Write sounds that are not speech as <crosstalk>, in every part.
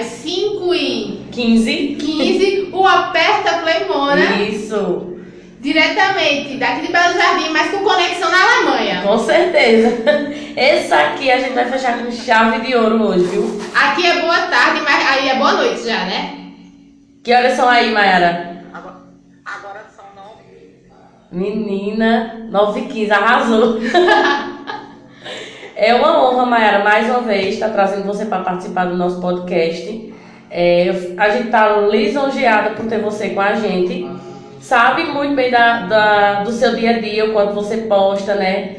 às 5 e 15. 15, o Aperta Playmona, Isso, diretamente daqui de Belo Jardim, mas com conexão na Alemanha. com certeza. Esse aqui a gente vai fechar com chave de ouro hoje, viu? Aqui é boa tarde, mas aí é boa noite já, né? Que horas são aí, Mayara? Agora, agora são nove. Menina, 9 e 15, arrasou. <laughs> é uma honra, Mayara, mais uma vez, estar trazendo você para participar do nosso podcast. É, a gente está lisonjeada por ter você com a gente. Sabe muito bem da, da- do seu dia a dia, o quanto você posta, né?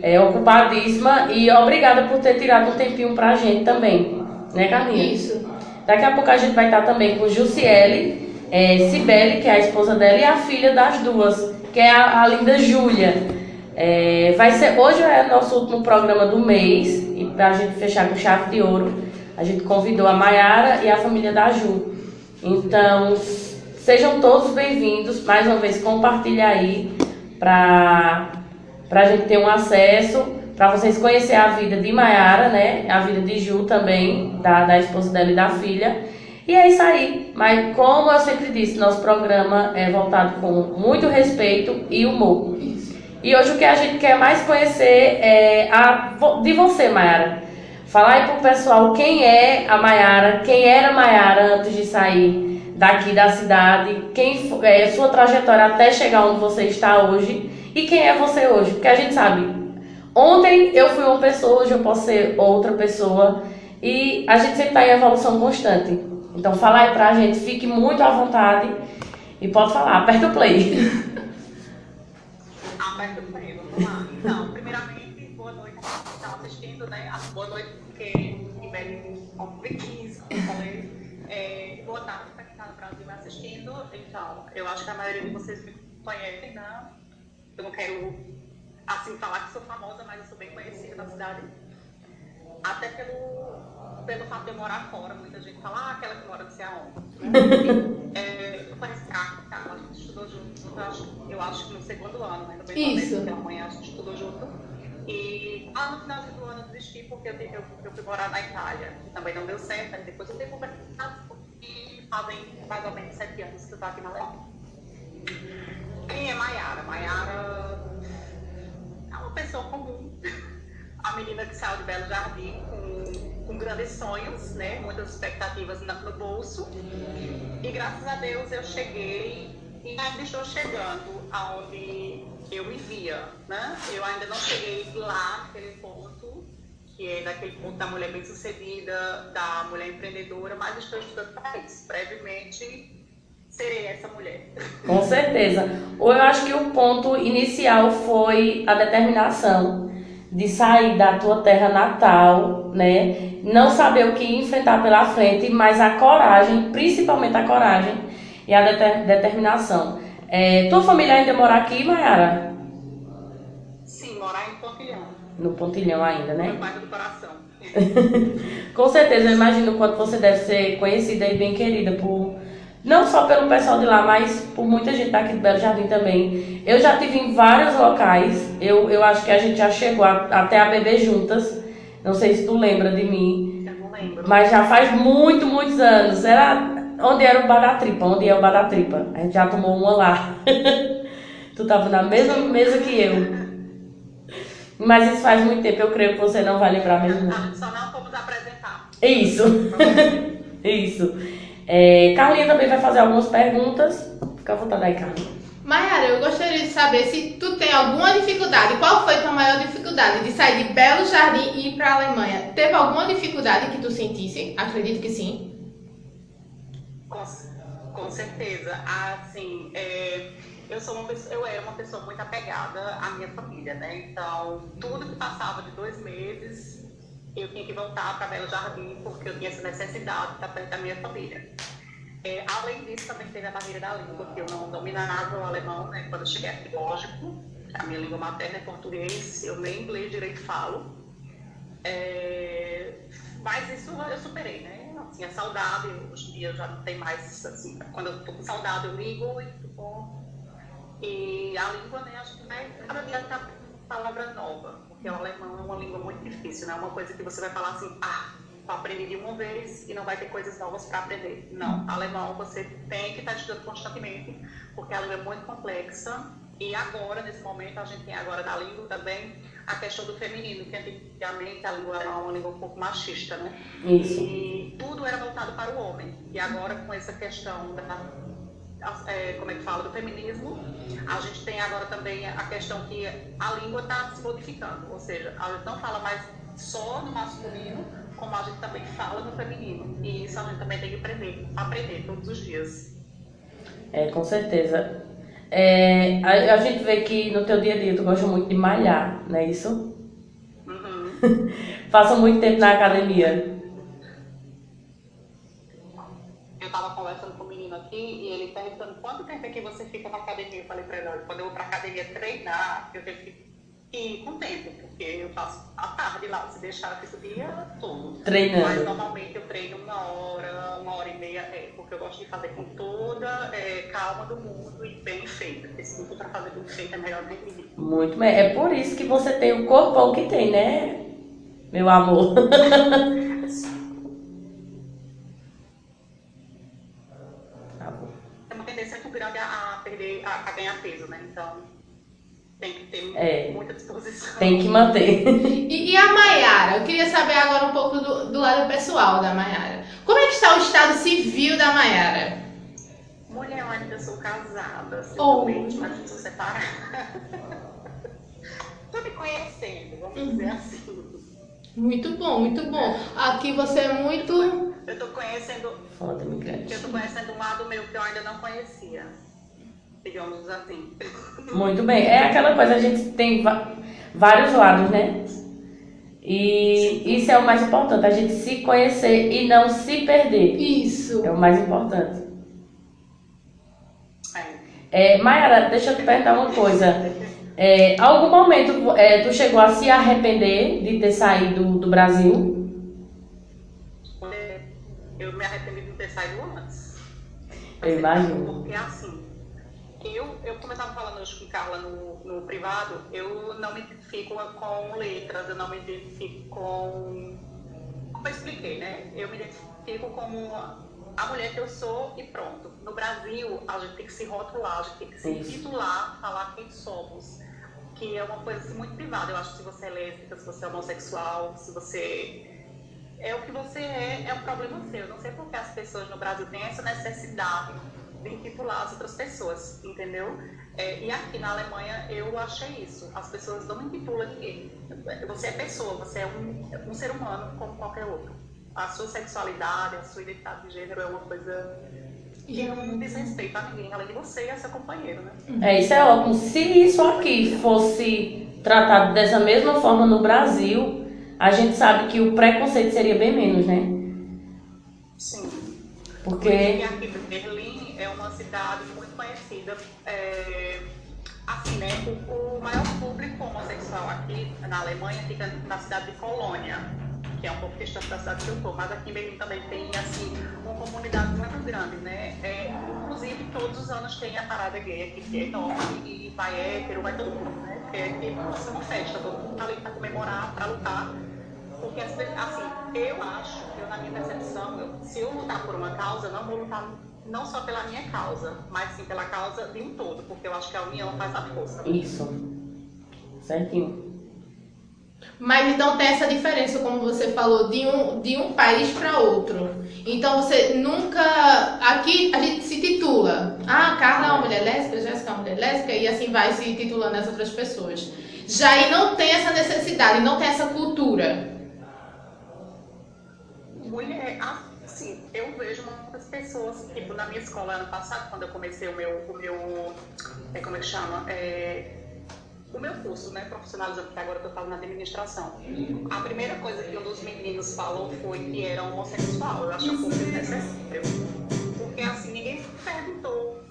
É ocupadíssima e obrigada por ter tirado um tempinho pra gente também, né, Carlinhos? Isso. Daqui a pouco a gente vai estar também com Jussiele, é, Cibele, que é a esposa dela, e a filha das duas, que é a, a linda Júlia. É, vai ser, hoje é nosso último programa do mês, e pra gente fechar com chave de ouro, a gente convidou a Maiara e a família da Ju. Então, sejam todos bem-vindos. Mais uma vez, compartilha aí para a gente ter um acesso, para vocês conhecerem a vida de Maiara, né? A vida de Ju também, da, da esposa dela e da filha. E é isso aí. Mas como eu sempre disse, nosso programa é voltado com muito respeito e humor. E hoje o que a gente quer mais conhecer é a, de você, Mayara. Falar aí pro pessoal quem é a Mayara, quem era a Mayara antes de sair daqui da cidade, quem é, sua trajetória até chegar onde você está hoje e quem é você hoje. Porque a gente sabe, ontem eu fui uma pessoa, hoje eu posso ser outra pessoa e a gente sempre está em evolução constante. Então fala aí pra gente, fique muito à vontade e pode falar, aperta o play. <laughs> Play, vamos lá. Então, primeiramente, boa noite a quem assistindo, né? Ah, Boa noite, porque em Belém, como 15, como eu falei. É, boa tarde para quem está no Brasil assistindo. Então, eu acho que a maioria de vocês me conhecem, né? Eu não quero, assim, falar que sou famosa, mas eu sou bem conhecida na cidade. Até pelo, pelo fato de eu morar fora. Muita gente fala, ah, aquela que mora não sei aonde. <laughs> É, eu conheço Carla, Carla, a gente estudou junto, eu acho, eu acho que no segundo ano, né? No bem Isso. Pela manhã a gente estudou junto. E lá no final do ano eu desisti porque eu, eu, eu fui morar na Itália, que também não deu certo, aí depois eu tenho conversado e fazem mais ou menos sete anos que eu estou aqui na Alemanha. Quem é Maiara? Maiara é uma pessoa comum, <laughs> a menina que saiu de Belo Jardim com, com grandes sonhos, né? muitas expectativas no bolso. E graças a Deus eu cheguei e ainda estou chegando aonde eu me via. Né? Eu ainda não cheguei lá naquele ponto, que é daquele ponto da mulher bem-sucedida, da mulher empreendedora, mas estou estudando para isso. Brevemente serei essa mulher. Com certeza. Ou eu acho que o ponto inicial foi a determinação de sair da tua terra natal, né? Não saber o que enfrentar pela frente, mas a coragem, principalmente a coragem e a deter- determinação. É, tua família ainda mora aqui, Mayara? Sim, morar em Pontilhão, No Pontilhão ainda, né? meu pai do coração. <laughs> Com certeza, eu imagino o quanto você deve ser conhecida e bem querida por não só pelo pessoal de lá, mas por muita gente daqui do Belo Jardim também. Eu já tive em vários locais. Eu, eu acho que a gente já chegou a- até a beber juntas. Não sei se tu lembra de mim, Eu não lembro. mas já faz muito, muitos anos. Era onde era o Bar da Tripa, onde é o Bar da Tripa. A gente já tomou uma lá. <laughs> tu tava na mesma mesa que eu. Mas isso faz muito tempo, eu creio que você não vai lembrar mesmo. Ah, Só não fomos apresentar. Isso. <laughs> Isso. É, Carlinha também vai fazer algumas perguntas. Fica à vontade aí, Carlinha. Mayara, eu gostaria de saber se tu tem alguma dificuldade. Qual foi tua maior dificuldade de sair de Belo Jardim e ir para a Alemanha? Teve alguma dificuldade que tu sentisse? Acredito que sim. Com, com certeza. Assim, é, eu, sou uma eu era uma pessoa muito apegada à minha família, né? Então, tudo que passava de dois meses, eu tinha que voltar para Belo Jardim, porque eu tinha essa necessidade de estar perto da minha família. É, além disso, também teve a barreira da língua, que eu não dominava o alemão, né? Quando eu cheguei aqui, lógico, a minha língua materna é português, eu nem inglês direito falo. É, mas isso eu superei, né? Assim, a saudade, hoje em dia eu já não tenho mais, assim, quando eu tô com saudade eu ligo e tudo bom. E a língua, né, acho que vai, cada dia tá palavra nova, porque o alemão é uma língua difícil, né? Uma coisa que você vai falar assim, ah, aprender de uma vez e não vai ter coisas novas para aprender. Não, alemão você tem que estar tá estudando constantemente, porque a língua é muito complexa. E agora, nesse momento, a gente tem agora na língua também a questão do feminino, que antigamente a língua era uma língua um pouco machista, né? Isso. E tudo era voltado para o homem. E agora, com essa questão da é, como é que fala, do feminismo, a gente tem agora também a questão que a língua está se modificando, ou seja, a gente não fala mais só no masculino, como a gente também fala no feminino. E isso a gente também tem que aprender, aprender todos os dias. É, com certeza. É, a, a, gente vê que no teu dia a dia tu gosta muito de malhar, não é isso? Uhum. <laughs> Passa muito tempo na academia. Eu estava conversando com o menino aqui e ele é que você fica na academia. Eu falei para ele, quando eu vou para academia treinar, eu tenho que ir com tempo, porque eu faço a tarde lá, se deixar, eu fico o dia todo. Treinando. Mas normalmente eu treino uma hora, uma hora e meia, é, porque eu gosto de fazer com toda é, calma do mundo e bem feito. Porque se não para fazer bem feito é melhor nem. Muito bem. É por isso que você tem o corpão que tem, né? Meu amor. <laughs> tá bom. É uma tendência muito grande a, perder, a, a ganhar peso, né? Então tem que ter é, muita disposição. Tem que manter. <laughs> E, e a Maiara? Eu queria saber agora um pouco do, do lado pessoal da Maiara. Como é que está o estado civil da Maiara? Mulher, eu ainda sou casada, civilmente, oh. mas sou separada. <laughs> Tô me conhecendo, vamos uhum. dizer assim. Muito bom, muito bom. Aqui você é muito. Eu tô conhecendo. Foda, imigrante. Eu tô conhecendo um lado meu que eu ainda não conhecia digamos assim. <laughs> Muito bem. É aquela coisa, a gente tem vários lados, né? E Sim. isso é o mais importante, a gente se conhecer e não se perder. Isso. É o mais importante. É, Mayara, deixa eu te perguntar uma coisa. É, algum momento é, tu chegou a se arrepender de ter saído do Brasil? Eu me arrependi de ter saído antes. Eu imagino. Porque assim, eu, eu como eu estava falando hoje com Carla no, no privado, eu não me identifico com letras, eu não me identifico com. Como eu expliquei, né? Eu me identifico como a mulher que eu sou e pronto. No Brasil, a gente tem que se rotular, a gente tem que se titular, falar quem somos. Que é uma coisa assim, muito privada. Eu acho que se você é lésbica, se você é homossexual, se você é o que você é, é um problema seu. Eu não sei porque as pessoas no Brasil têm essa necessidade de intitular as outras pessoas, entendeu? É, e aqui na Alemanha eu achei isso. As pessoas não intitulam ninguém. Você é pessoa, você é um, um ser humano como qualquer outro. A sua sexualidade, a sua identidade de gênero é uma coisa que não diz respeito a ninguém, além de você e a seu companheiro, né? É, isso é ótimo. Se isso aqui fosse tratado dessa mesma forma no Brasil, a gente sabe que o preconceito seria bem menos, né? Sim. Porque... Aqui em Berlim é uma cidade muito conhecida. É, assim, né? O, o, maior público homossexual aqui na Alemanha fica na cidade de Colônia, que é um pouco distante da cidade que eu estou. Mas aqui em Berlim também tem, assim, uma comunidade muito grande, né? É, inclusive, todos os anos tem a parada gay aqui, que é enorme, e vai hétero, vai todo mundo, né? Porque é tipo uma festa, todo mundo tá ali para comemorar, para lutar. Porque, assim, eu acho, eu na minha percepção, eu, se eu lutar por uma causa, eu não vou lutar não só pela minha causa, mas sim pela causa de um todo, porque eu acho que a união faz a força. Isso. Certinho. Mas então tem essa diferença, como você falou, de um, de um país para outro. Então você nunca. Aqui a gente se titula. Ah, Carla é uma mulher lésbica, Jéssica é uma mulher lésbica, e assim vai se titulando as outras pessoas. Já aí não tem essa necessidade, não tem essa cultura. Mulher, assim, eu vejo muitas pessoas, tipo, na minha escola ano passado, quando eu comecei o meu, o meu é, como é que chama? É, o meu curso, né, profissionalizando, que agora eu falando na administração. A primeira coisa que um dos meninos falou foi que era homossexual. Eu acho um pouco desnecessário. Porque, assim, ninguém perguntou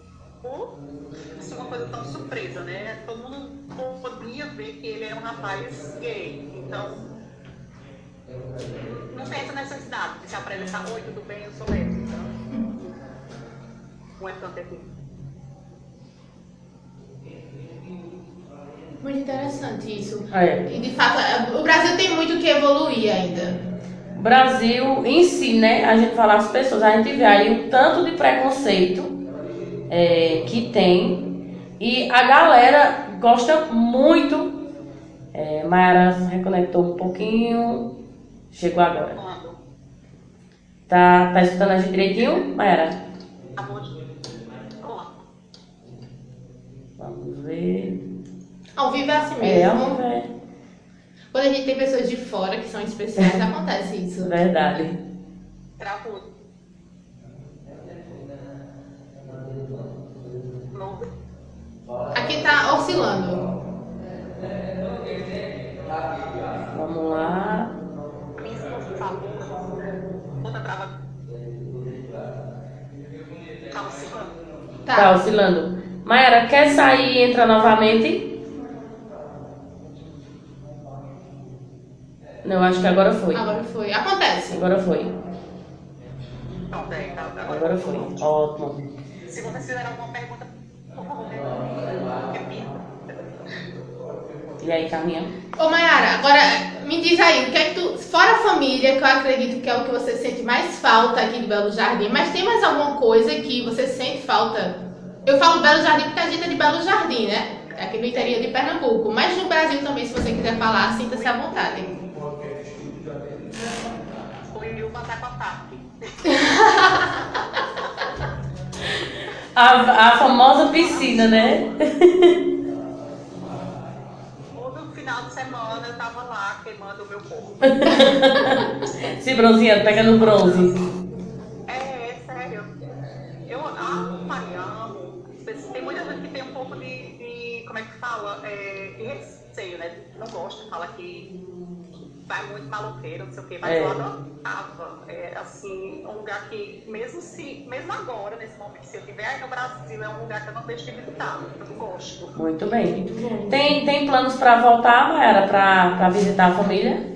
por assim, uma coisa tão surpresa, né? Todo mundo podia ver que ele era um rapaz gay. Então, não tem essa necessidade de se apresentar, oi, tudo bem, eu sou lésbica. Então, não é tanto aqui. Muito interessante isso. É. E de fato, o Brasil tem muito que evoluir ainda. Brasil em si, né? A gente fala as pessoas, a gente vê aí o tanto de preconceito é, que tem e a galera gosta muito. É, Mayara reconectou um pouquinho, chegou agora. Tá, tá escutando a gente direitinho, Mayara? Vamos ver. Ao vivo é assim É, mesmo. vamos ver. Quando a gente tem pessoas de fora que são especiais, acontece isso. <laughs> Verdade. Travou. Aqui tá oscilando. Vamos lá. Minha esposa falou. Outra trava. Tá oscilando. Tá, Tá. oscilando. Mayara, quer sair e entrar novamente? Não, acho que agora foi. Agora foi. Acontece. Agora foi. Tá, Agora foi. Ótimo. Se vocês fizerem alguma pergunta, por favor, E aí, Carminha? Ô Mayara, agora me diz aí, o que é que tu. Fora a família, que eu acredito que é o que você sente mais falta aqui de Belo Jardim, mas tem mais alguma coisa que você sente falta? Eu falo Belo Jardim porque a gente é de Belo Jardim, né? Aqui no interior de Pernambuco. Mas no Brasil também, se você quiser falar, sinta-se à vontade. Com TAP. A, a famosa piscina, né? <laughs> Final de semana eu tava lá queimando o meu corpo. <laughs> Se bronzeando, pegando bronze. É, é sério. Eu amo Mariano. Tem muita gente que tem um pouco de, de como é que fala? É, de receio, né? Não gosta, fala que vai muito maloqueiro, não sei o quê, mas É. eu adorava. É, assim, um lugar que, mesmo se, mesmo agora, nesse momento, se eu estiver no Brasil, é um lugar que eu não deixo de visitar. Eu gosto. Muito bem. Tem, tem planos pra voltar, Mayara, pra visitar a família?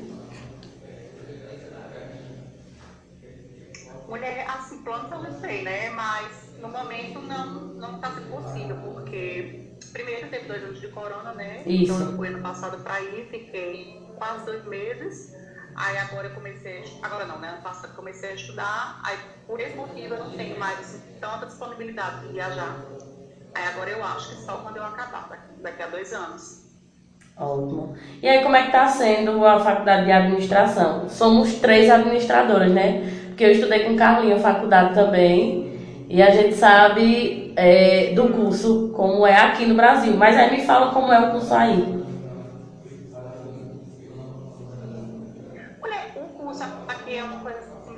Mulher, assim, planos eu não sei, né? Mas no momento não, não está sendo possível, porque primeiro teve dois anos de corona, né? Isso. Então eu fui ano passado para ir, fiquei quase dois meses. Aí agora eu comecei, agora não, né? Ano passado comecei a estudar, aí por esse motivo eu não tenho mais assim, tanta disponibilidade de viajar. Aí agora eu acho que só quando eu acabar, daqui- a dois anos. Ótimo. E aí, como é que tá sendo a faculdade de administração? Somos três administradoras, né? Porque eu estudei com Carlinha faculdade também. E a gente sabe é, do curso, como é aqui no Brasil. Mas aí me fala como é o curso aí. Mulher, o curso aqui é uma coisa assim,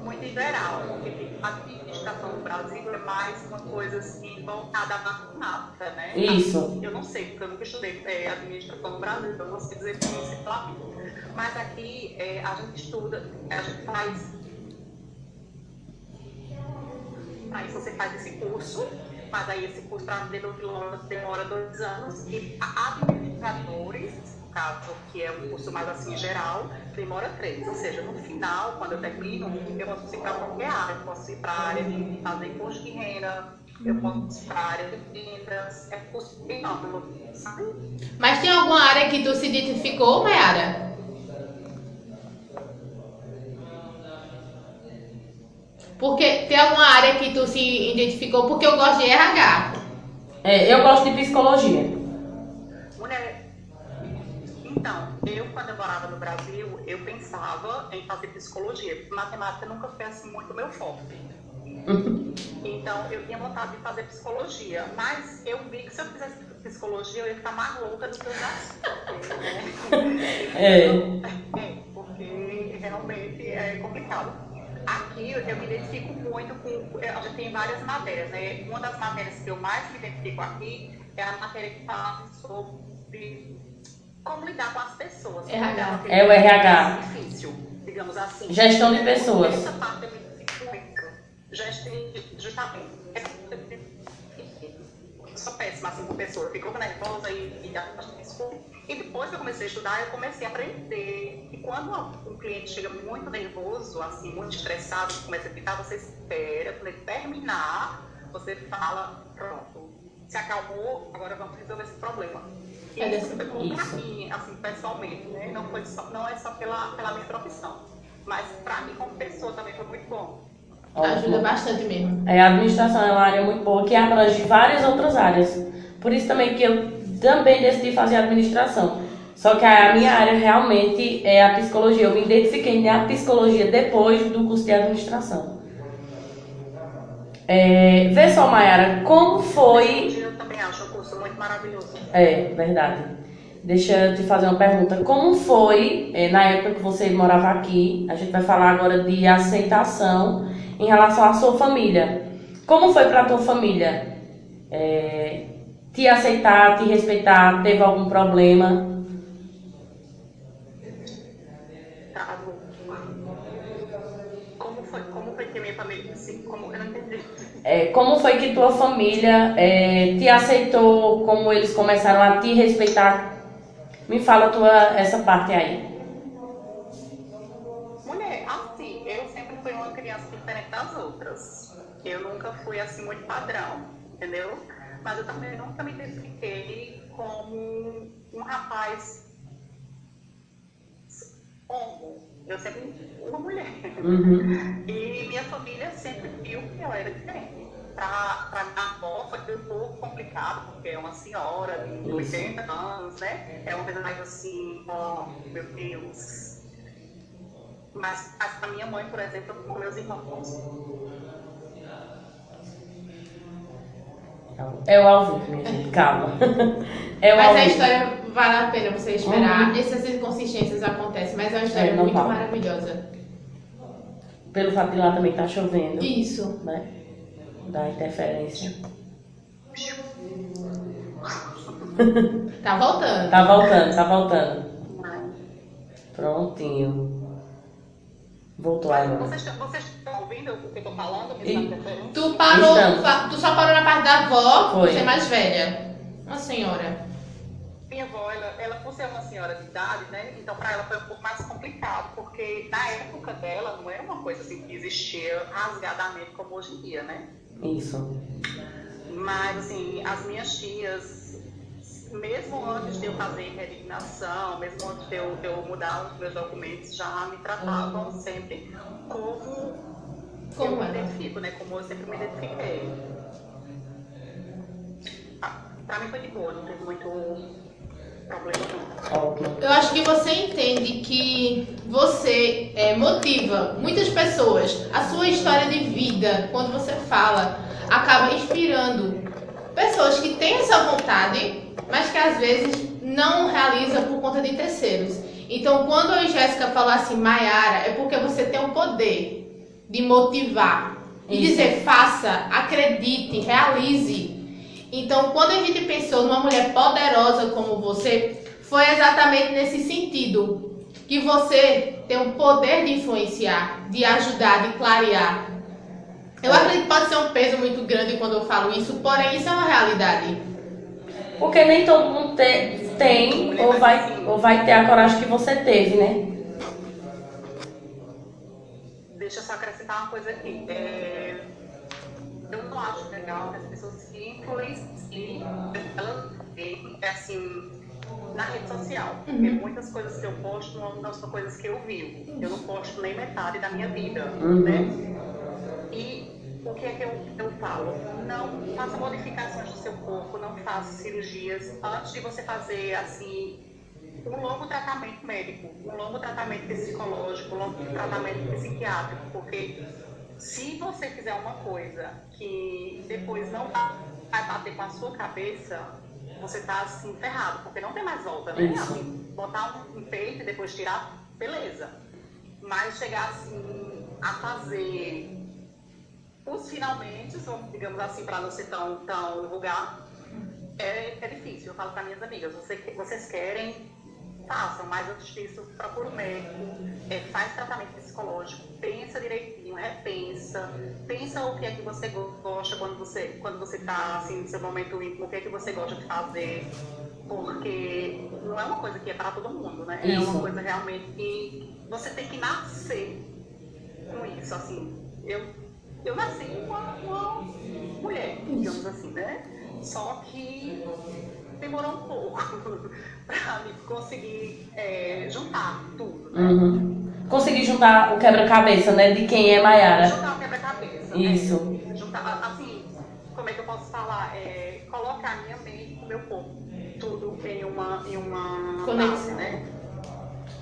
muito geral, porque a administração no Brasil é mais uma coisa assim, voltada à matemática, né? Isso. Eu não sei, porque eu nunca estudei é, administração no Brasil, então eu não sei dizer lá. Mas aqui é, a gente estuda, a gente faz. Aí você faz esse curso, mas aí esse curso para demora, demora dois anos, e administradores, no caso, que é um curso mais assim geral, demora três. Ou seja, no final, quando eu termino, eu posso ir para qualquer área, eu posso ir para a área de fazer imposto de renda, eu posso ir para a área de vendas, é curso bem amplo, sabe? Mas tem alguma área que tu se identificou, Mayara? Porque tem alguma área que tu se identificou? Porque eu gosto de RH. É, eu gosto de psicologia. Mulher, então, eu quando eu morava no Brasil, eu pensava em fazer psicologia. Matemática nunca foi assim muito meu foco. <laughs> Então, eu tinha vontade de fazer psicologia, mas eu vi que se eu fizesse psicologia, eu ia ficar mais louca do que eu já sou. né? <laughs> É. É, porque realmente é complicado. Aqui eu me identifico muito com. A gente tem várias matérias, né? Uma das matérias que eu mais me identifico aqui é a matéria que fala sobre como lidar com as pessoas. RH. É o RH. Difícil, digamos assim. Gestão de pessoas. Essa parte eu me muito. Gestão, justamente. Eu sou péssima assim com pessoa, eu fico nervosa e, e acho isso. E depois que eu comecei a estudar, eu comecei a aprender que quando um cliente chega muito nervoso, assim, muito estressado, começa a gritar, você espera, quando ele terminar, você fala, pronto, se acalmou, agora vamos resolver esse problema. E É isso foi bom pra isso. mim, assim, pessoalmente, né? Não, foi só, não é só pela, pela minha profissão. mas para mim como pessoa também foi muito bom. Ajuda bastante mesmo. É, a administração é uma área muito boa que abrange várias outras áreas. Por isso também que eu também decidi fazer administração. Só que a minha área realmente é a psicologia. Eu me identifiquei na psicologia depois do curso de administração. É, vê só, Mayara, como foi. Eu também acho um curso muito maravilhoso. É, verdade. Deixa eu te fazer uma pergunta. Como foi, é, na época que você morava aqui, a gente vai falar agora de aceitação em relação à sua família. Como foi para a tua família? É, te aceitar, te respeitar, teve algum problema? Tá, como foi, como foi que minha família, assim, como, eu não entendi. É, como foi que tua família é, te aceitou? Como eles começaram a te respeitar? Me fala tua, essa parte aí. Eu nunca fui assim muito padrão, entendeu? Mas eu também nunca me identifiquei como um rapaz homo. Eu sempre uma mulher. Uhum. E minha família sempre viu que eu era diferente. Pra, pra minha avó foi um pouco complicado, porque é uma senhora de 80 anos, né? É uma coisa mais assim, oh, meu Deus. Mas, pra minha mãe, por exemplo, com meus irmãos, É o ao vivo, minha gente, calma. <laughs> É o Mas ao a vivo. história vale a pena você esperar. Uhum. Essas inconsistências acontecem, mas é uma história É, não muito fala. maravilhosa. Pelo fato de lá também estar chovendo, Isso. né? Da interferência. Tá voltando. Tá voltando, tá voltando. Prontinho. Voltou agora. vocês, vocês o que eu tô falando? E- interferindo? Tu parou, Estamos. fa- tu só parou na parte da avó, Foi. você é mais velha. Uma senhora. Minha avó, ela, ela, por ser uma senhora de idade, né? Então, para ela foi um pouco mais complicado, porque na época dela não era uma coisa assim que existia rasgadamente como hoje em dia, né? Isso. Mas, assim, as minhas tias, mesmo antes de eu fazer redignação, mesmo antes de eu, de eu mudar os meus documentos, já me tratavam sempre como, Como eu me ela. identifico, né? Como eu sempre me identifiquei. Ah, Pra mim foi de boa, não teve muito problema não. Eu acho que você entende que você é, motiva muitas pessoas. A sua história de vida, quando você fala, acaba inspirando pessoas que têm essa vontade, mas que às vezes não realizam por conta de terceiros. Então, quando a Jéssica fala assim, Maiara, é porque você tem o poder de motivar e dizer, faça, acredite, realize. Então, quando a gente pensou numa mulher poderosa como você, foi exatamente nesse sentido. Que você tem o poder de influenciar, de ajudar, de clarear. Eu É. acredito que pode ser um peso muito grande quando eu falo isso, porém isso é uma realidade. Porque nem todo mundo te- tem ou vai, ou vai ter a coragem que você teve, né? Deixa eu só acrescentar uma coisa aqui. É, eu não acho legal que as pessoas se influenciem é assim, na rede social. Porque muitas coisas que eu posto não, são coisas que eu vivo. Eu não posto nem metade da minha vida, Uhum. né? E o que é que eu, eu falo? Não faça modificações no seu corpo, não faça cirurgias antes de você fazer, assim, um longo tratamento médico, um longo tratamento psicológico, um longo tratamento psiquiátrico, porque se você fizer uma coisa que depois não vai bater com a sua cabeça, você tá assim ferrado, porque não tem mais volta, né? Botar um, peito e depois tirar, beleza. Mas chegar assim a fazer os finalmente, digamos assim, para não ser tão, tão vulgar, é, é difícil. Eu falo para minhas amigas, você, vocês querem, façam, mas antes disso, procura um médico, é, faz tratamento psicológico, pensa direitinho, repensa, pensa o que é que você gosta quando você quando você está assim, no seu momento íntimo, o que é que você gosta de fazer, porque não é uma coisa que é para todo mundo, né? É uma coisa realmente que você tem que nascer com isso, assim. Eu, eu nasci uma, uma mulher, digamos assim, né? Só que demorou um pouco <laughs> me conseguir é, juntar tudo, né? Uhum. conseguir juntar o quebra-cabeça, né? De quem é Maiara. Juntar o quebra-cabeça. Isso. Né? Juntar, assim, como é que eu posso falar? É, colocar minha mente com meu corpo. Tudo em uma, em uma Conexão. né?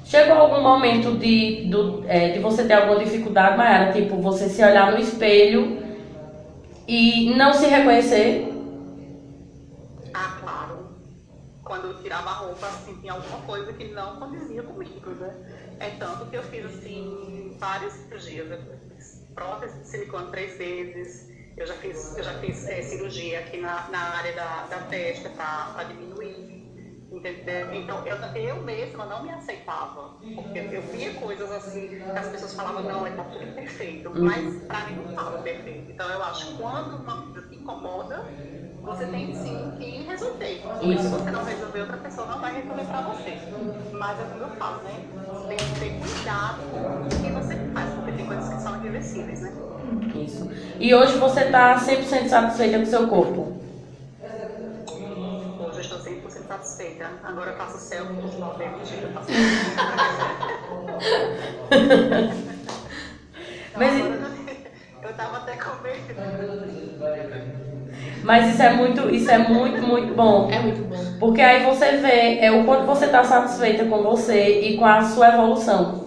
Chegou algum momento de, do, é, de você ter alguma dificuldade, Mayara? Tipo, você se olhar no espelho e não se reconhecer? Ah, claro. Quando eu tirava a roupa, assim, tinha alguma coisa que não condizia comigo, né? É tanto que eu fiz, assim, várias cirurgias. Eu fiz prótese de silicone três vezes. Eu já fiz, eu já fiz é, cirurgia aqui na, na área da, da testa para diminuir. Entendeu? Então, eu, eu mesma não me aceitava. Porque eu via coisas assim, as pessoas falavam, não, está tudo perfeito. Mas para mim não estava perfeito. Então, eu acho que quando uma coisa incomoda, você tem sim que resolver. Porque se você não resolver, outra pessoa não vai resolver para você. Mas é como eu falo, né? Você tem que ter cuidado com o que você faz, porque tem coisas que são irreversíveis, né? Isso. E hoje você está 100% satisfeita com o seu corpo? Hoje eu estou 100% satisfeita. Agora eu faço céu com os mentira, eu faço <laughs> Mas- Agora, eu tava até com medo. Mas isso é muito, isso é muito, muito bom. É muito bom. Porque aí você vê é, o quanto você está satisfeita com você e com a sua evolução.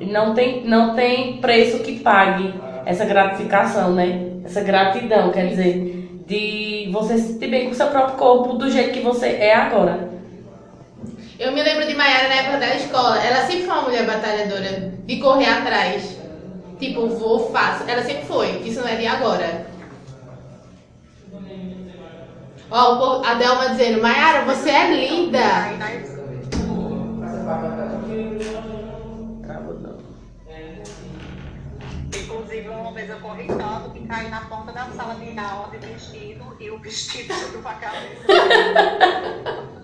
Não tem, não tem preço que pague essa gratificação, né? Essa gratidão, quer dizer, de você se sentir bem com o seu próprio corpo do jeito que você é agora. Eu me lembro de Mayara na época da escola. Ela sempre foi uma mulher batalhadora, de correr atrás. Tipo, vou, faço. Ela sempre foi. Isso não é de agora. Ó, a Delma dizendo, Mayara, você é linda. Inclusive, uma vez eu corri tanto que caí na porta da sala de aula de vestido e o vestido subiu pra cabeça. <laughs>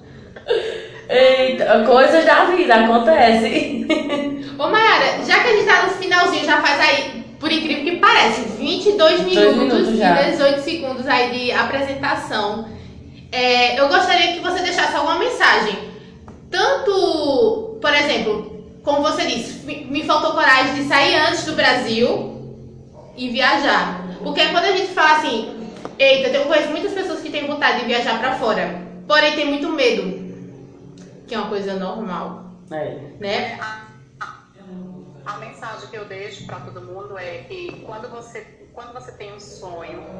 Eita, coisas da vida, acontece. <laughs> Ô, Mayara, já que a gente tá no finalzinho, já faz aí, por incrível que pareça, 22 minutos, minutos e 18 segundos aí de apresentação. É, eu gostaria que você deixasse alguma mensagem. Tanto, por exemplo, como você disse, me- faltou coragem de sair antes do Brasil e viajar. Porque quando a gente fala assim, eita, eu conheço muitas pessoas que têm vontade de viajar pra fora, porém tem muito medo, que é uma coisa normal, É. né? A, a- a mensagem que eu deixo para todo mundo é que quando você, quando você tem um sonho,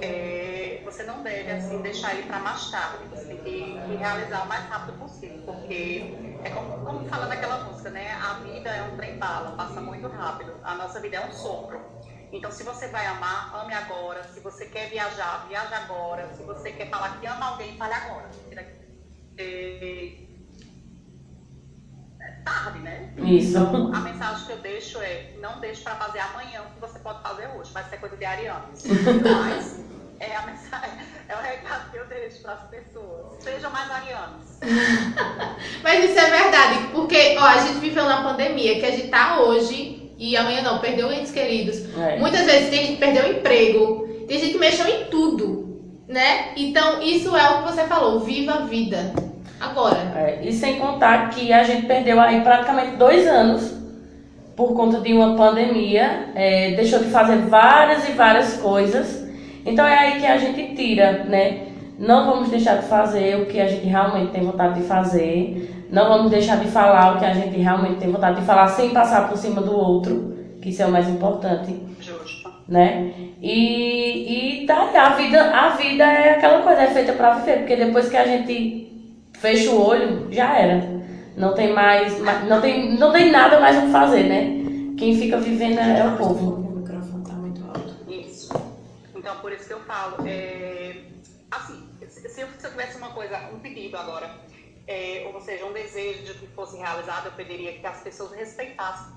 é, você não deve assim, deixar ele para mais tarde. Você tem que, que realizar o mais rápido possível, porque é como, como fala naquela música, né? A vida é um trem-bala, passa muito rápido. A nossa vida é um sopro. Então, se você vai amar, ame agora. Se você quer viajar, viaje agora. Se você quer falar que ama alguém, fale agora. É tarde, né? Isso. Então, a mensagem que eu deixo é: não deixe para fazer amanhã o que você pode fazer hoje. Vai ser coisa de arianos. Mas é a mensagem, é o recado que eu deixo para as pessoas. Sejam mais arianos. <laughs> Mas isso é verdade, porque ó, a gente viveu na pandemia, que a gente tá hoje e amanhã não, perdeu entes queridos. É. Muitas vezes tem gente que perdeu o emprego, tem gente que mexeu em tudo, né? Então isso é o que você falou, viva a vida. Agora. É, e sem contar que a gente perdeu aí praticamente dois anos por conta de uma pandemia, é, deixou de fazer várias e várias coisas. Então é aí que a gente tira, né? Não vamos deixar de fazer o que a gente realmente tem vontade de fazer. Não vamos deixar de falar o que a gente realmente tem vontade de falar sem passar por cima do outro, que isso é o mais importante Justo. né? E, e tá, aí, a vida, a vida é aquela coisa, é feita pra viver, porque depois que a gente fecha o olho, já era. Não tem mais, ma- não tem, não tem nada mais o que fazer, né? Quem fica vivendo é, o povo. O microfone tá muito alto. Isso. Então, por isso que eu falo. é, assim, se se eu, se eu tivesse uma coisa, um pedido agora, é, ou seja, um desejo de que fosse realizado, eu pediria que as pessoas respeitassem.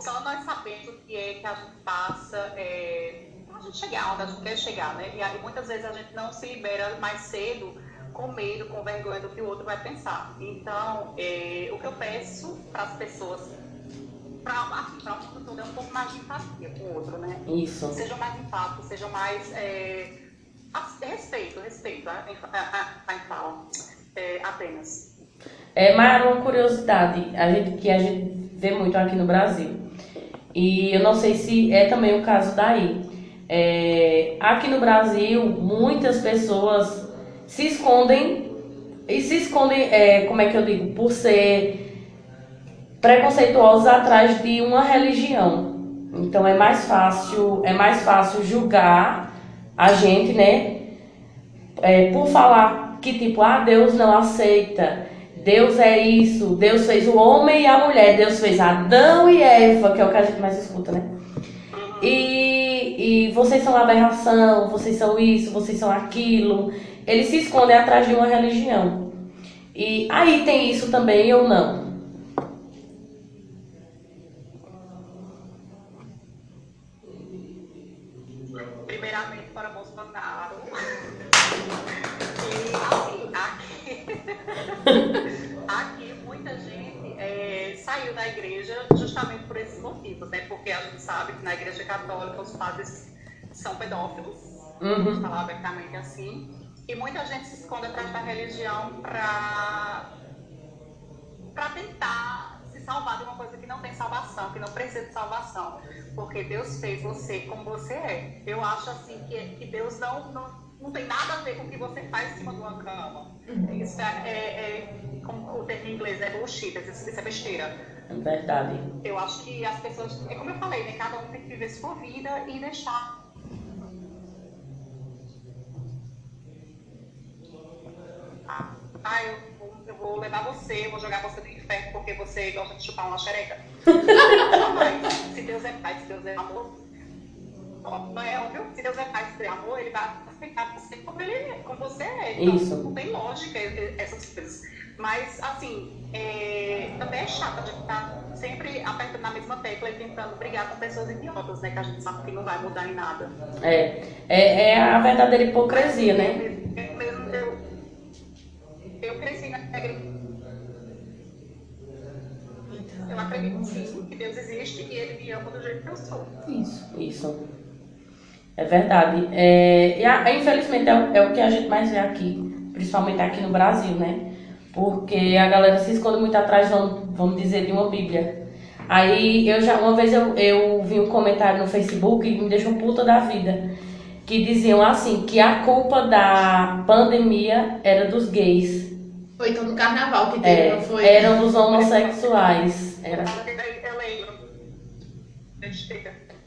Só nós sabemos o que é que a gente passa, é, a gente chegar onde a gente quer chegar, né? E aí muitas vezes a gente não se libera mais cedo com medo, com vergonha do que o outro vai pensar. Então, é, o que eu peço para as pessoas para assim, pra mundo todo é um pouco mais de empatia com o outro, né? Isso. Sejam mais empáticos, sejam mais. É, respeito, respeito, a, a, a, fala. É, apenas. É, mas uma curiosidade, a gente, que a gente vê muito aqui no Brasil. E eu não sei se é também o caso daí. É, aqui no Brasil, muitas pessoas se escondem e se escondem, é, como é que eu digo, por ser preconceituosos atrás de uma religião. Então é mais fácil, é mais fácil julgar a gente, né? É, por falar que tipo, ah, Deus não aceita, Deus é isso, Deus fez o homem e a mulher, Deus fez Adão e Eva, que é o que a gente mais escuta, né? E, e vocês são aberração, vocês são isso, vocês são aquilo. Eles se escondem atrás de uma religião. E aí tem isso também ou não? Na igreja católica os padres são pedófilos, Uhum. vamos falar abertamente assim. E muita gente se esconde atrás da religião para para tentar se salvar de uma coisa que não tem salvação, que não precisa de salvação. Porque Deus fez você como você é. Eu acho assim que, que Deus não, não, não tem nada a ver com o que você faz em cima de uma cama. Isso é, é, é como o termo em inglês é bullshit, isso, isso é besteira. É verdade. Eu acho que as pessoas, é como eu falei, né? Cada um tem que viver sua vida e deixar. Ah, ah, eu, vou- eu vou levar você, eu vou jogar você no inferno porque você gosta de chupar uma xereca. Se Deus é pai, se Deus é amor, não é óbvio? Se Deus é pai, se Deus é amor, ele vai aceitar você como ele é, como você é. Então, Isso. Não tem lógica eh, essas coisas. Mas, assim, é, também é chato a gente estar sempre apertando na mesma tecla e tentando brigar com pessoas idiotas, né? Que a gente sabe que não vai mudar em nada. É, é, é a verdadeira hipocrisia, né? Eu, mesmo- eu, eu cresci na igreja. Eu acredito sim que Deus existe e Ele me ama do jeito que eu sou. Isso. Isso. É verdade. É, e a- infelizmente é, o- é o que a gente mais vê aqui, principalmente aqui no Brasil, né? Porque a galera se esconde muito atrás, vamos, vamos dizer, de uma Bíblia. Aí eu já, uma vez eu, eu vi um comentário no Facebook e me deixou puta da vida. Que diziam assim, que a culpa da pandemia era dos gays. Foi então do carnaval que teve, É, não foi? eram dos homossexuais. Era Eu lembro.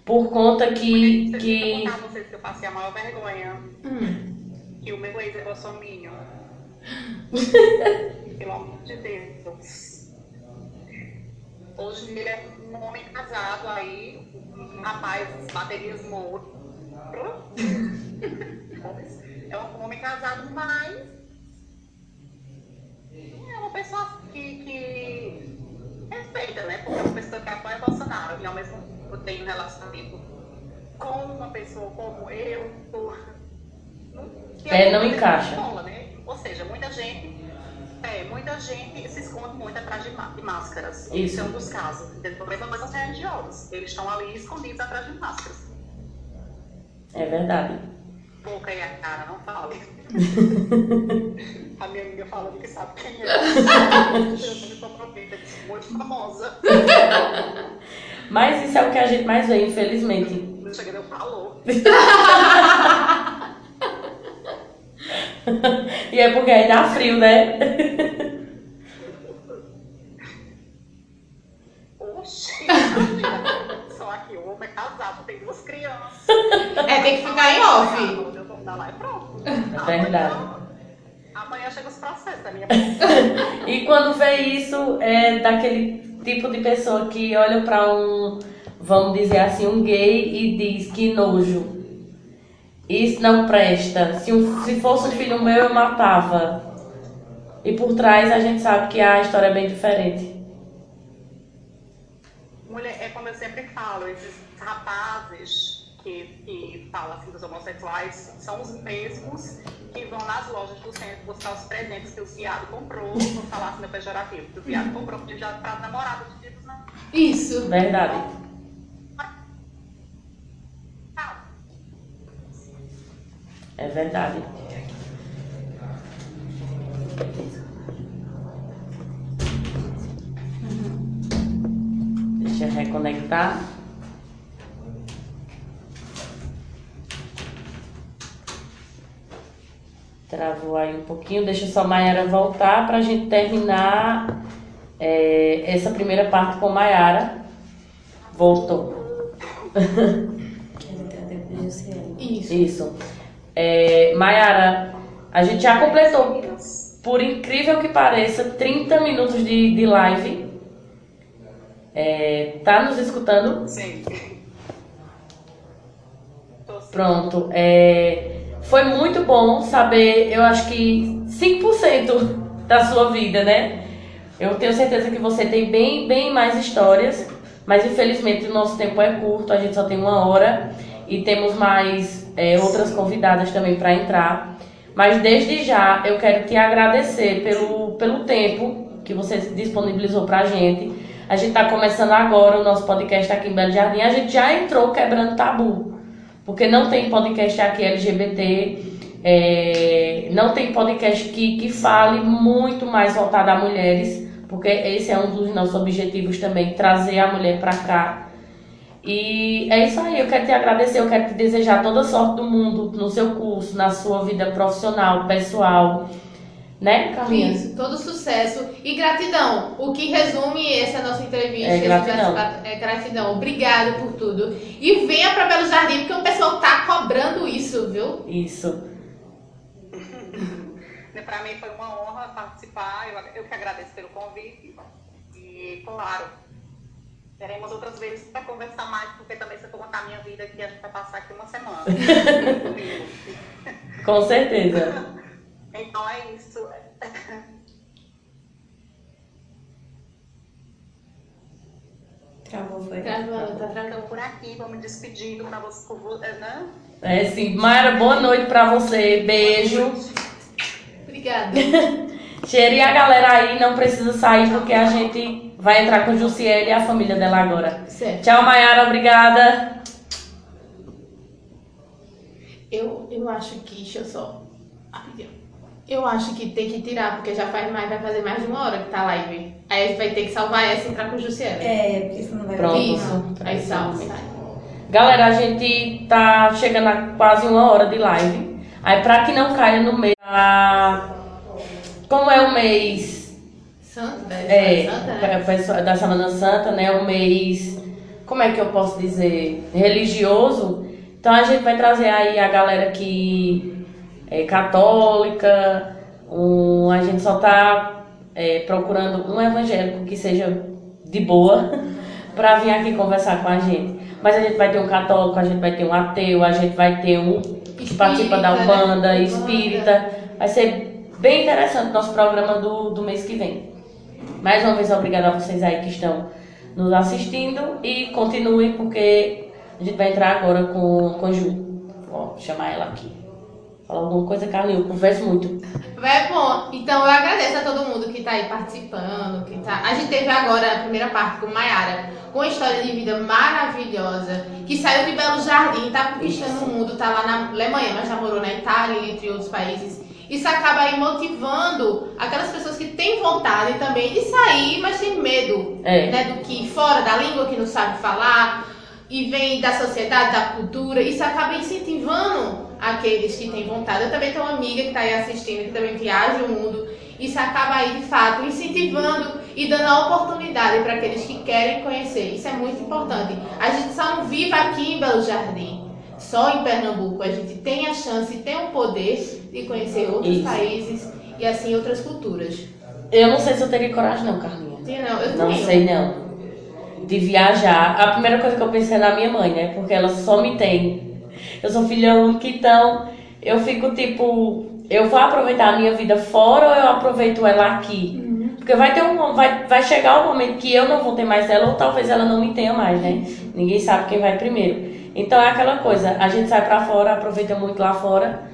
Por conta que. Eu que vou contar a vocês que eu passei a maior vergonha. Hum. Que o meu ex é bolsominho. Pelo amor de Deus. Hoje ele é um homem casado aí, rapaz, baterias mouros. É um homem casado, mas é uma pessoa que, que respeita, né? Porque é uma pessoa que apoia Bolsonaro e ao mesmo tempo tem um relacionamento com uma pessoa como eu, que É, não encaixa. escola? Ou seja, muita gente, é, muita gente se esconde muito atrás de, má- de máscaras. Isso. Esse é um dos casos. Entendeu? Coisa os religiosos. Eles estão ali escondidos atrás de máscaras. é verdade. Boca e a cara, não fale. <laughs> a minha amiga falando que sabe quem é. Eu <laughs> comprometo, muito famosa. Mas isso é o que a gente mais vê, infelizmente. Não chega, eu falou. <laughs> <laughs> E é porque aí dá frio, né? Oxi. <laughs> Só aqui, o homem é casado, tem duas crianças. É, tem que ficar em off. Eu vou dar lá e pronto. É verdade. Amanhã, amanhã chega os processos da minha <laughs> E quando vê isso, é daquele tipo de pessoa que olha pra um, vamos dizer assim, um gay e diz que nojo. Isso não presta. Se, um- se fosse um filho meu, eu matava. E por trás a gente sabe que a história é bem diferente. Mulher, é como eu sempre falo, esses rapazes que, que falam assim dos homossexuais são os mesmos que vão nas lojas do centro buscar os presentes que o viado comprou, vou falar assim no pejorativo, que o viado comprou porque já para namorado de dos namorados. Isso. Verdade. É verdade. Deixa eu reconectar. Travou aí um pouquinho. Deixa só a Mayara voltar para a gente terminar é, essa primeira parte com Mayara. Voltou. Isso. Isso. É, Mayara, a gente já completou, por incrível que pareça, 30 minutos de, de live. É, tá nos escutando? Sim. <laughs> Pronto. É, foi muito bom saber, eu acho que 5% <laughs> da sua vida, né? Eu tenho certeza que você tem bem, bem mais histórias, mas infelizmente o nosso tempo é curto, a gente só tem uma hora e temos mais é, outras convidadas também para entrar. Mas desde já eu quero te agradecer pelo, pelo tempo que você disponibilizou para a gente. A gente está começando agora o nosso podcast aqui em Belo Jardim. A gente já entrou quebrando tabu, porque não tem podcast aqui LGBT, é, não tem podcast que, que fale muito mais voltado a mulheres, porque esse é um dos nossos objetivos também, trazer a mulher para cá. E é isso aí, eu quero te agradecer, eu quero te desejar toda a sorte do mundo no seu curso, na sua vida profissional, pessoal. Né, Carlinhos? Isso, todo sucesso e gratidão. O que resume essa nossa entrevista É gratidão. é gratidão. Obrigado por tudo. E venha para Belo Jardim, porque o pessoal tá cobrando isso, viu? Isso. <laughs> Para mim foi uma honra participar. Eu, eu que agradeço pelo convite. E, claro, teremos outras vezes para conversar mais, porque também se eu for contar a minha vida aqui, a gente vai passar aqui uma semana. <laughs> Com certeza. então é isso. Travou, foi. Gravando, tá travando. Então, por aqui, vamos despedindo para você, né? É sim. Mayra, boa noite pra você. Beijo. Obrigada. <laughs> Cheiro e a galera aí não precisa sair porque a gente vai entrar com Jussiele e a família dela agora. Certo. Tchau, Mayara. Obrigada. Eu, eu acho que, deixa eu só. Eu acho que tem que tirar, porque já faz mais, vai fazer mais de uma hora que tá live. Aí a gente vai ter que salvar essa e entrar com o Jussiele. É, porque senão não vai Pronto. Isso. Aí salva. sai. Galera, a gente tá chegando a quase uma hora de live. Aí pra que não caia no meio da... Como é o mês Santa, é, Santa, né? o pessoal da Semana Santa, né? O mês, como é que eu posso dizer, religioso. Então a gente vai trazer aí a galera que é católica, um, a gente só tá é, procurando um evangélico que seja de boa <laughs> para vir aqui conversar com a gente. Mas a gente vai ter um católico, a gente vai ter um ateu, a gente vai ter um que participa da Espírita, né? Umbanda. espírita. Vai ser bem interessante nosso programa do, do mês que vem. Mais uma vez, obrigada a vocês aí que estão nos assistindo e continuem porque a gente vai entrar agora com, com Ju. Vou chamar ela aqui. Fala alguma coisa, Carlinhos, converso muito. Vai bom. Então eu agradeço a todo mundo que tá aí participando, que tá. A gente teve agora a primeira parte com Mayara, com uma história de vida maravilhosa, que saiu de Belo Jardim, tá conquistando o mundo, tá lá na Alemanha, mas já morou na Itália, entre outros países. Isso acaba aí motivando aquelas pessoas que têm vontade também de sair, mas tem medo, É. né, do que fora da língua que não sabe falar e vem da sociedade, da cultura, isso acaba incentivando aqueles que têm vontade. Eu também tenho uma amiga que está aí assistindo, que também viaja o mundo. Isso acaba aí, de fato, incentivando e dando a oportunidade para aqueles que querem conhecer. Isso é muito importante. A gente só não vive aqui em Belo Jardim, só em Pernambuco. A gente tem a chance, tem o poder de conhecer outros Isso. países e, assim, outras culturas. Eu não sei se eu teria coragem, não, Carlinhos. Sim, não, eu Não tenho. sei, não. De viajar. A primeira coisa que eu pensei é na minha mãe, né? Porque ela só me tem. Eu sou filha única, então eu fico tipo. Eu vou aproveitar a minha vida fora ou eu aproveito ela aqui? Porque vai ter um. Vai, vai chegar um momento que eu não vou ter mais ela, ou talvez ela não me tenha mais, né? Ninguém sabe quem vai primeiro. Então é aquela coisa, a gente sai pra fora, aproveita muito lá fora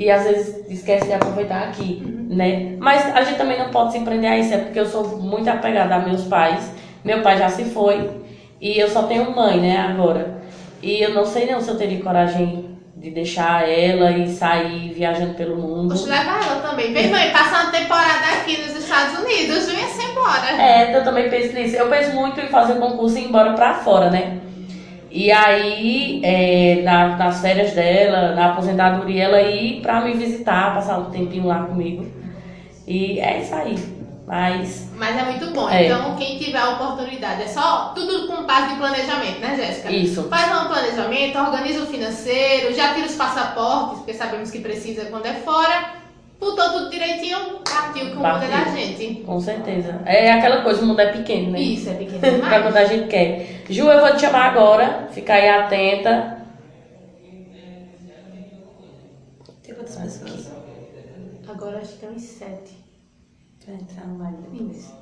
e às vezes esquece de aproveitar aqui, né? Mas a gente também não pode se prender a isso, é porque eu sou muito apegada a meus pais. Meu pai já se foi e eu só tenho mãe, né, agora. E eu não sei não se eu teria coragem de deixar ela e sair viajando pelo mundo. Poxa, leva ela também. Vem, mãe, passar uma temporada aqui nos Estados Unidos, venha-se embora. É, eu também penso nisso. Eu penso muito em fazer concurso e ir embora pra fora, né? E aí, é, na- nas férias dela, na aposentadoria, ela ir pra me visitar, passar um tempinho lá comigo. E é isso aí. Mas Mas é muito bom. É. Então, quem tiver a oportunidade, é só tudo com base de planejamento, né, Jéssica? isso. Faz um planejamento, organiza o financeiro, já tira os passaportes, porque sabemos que precisa quando é fora. Botou tudo direitinho, partiu que o mundo é da gente. Com certeza. É aquela coisa, o mundo é pequeno, né? Isso, é pequeno <laughs> demais. quando a gente quer. Ju, eu vou te chamar agora. Fica aí atenta. Tem quantas pessoas? Agora acho que tem uns sete. Pra entrar no live depois. Isso.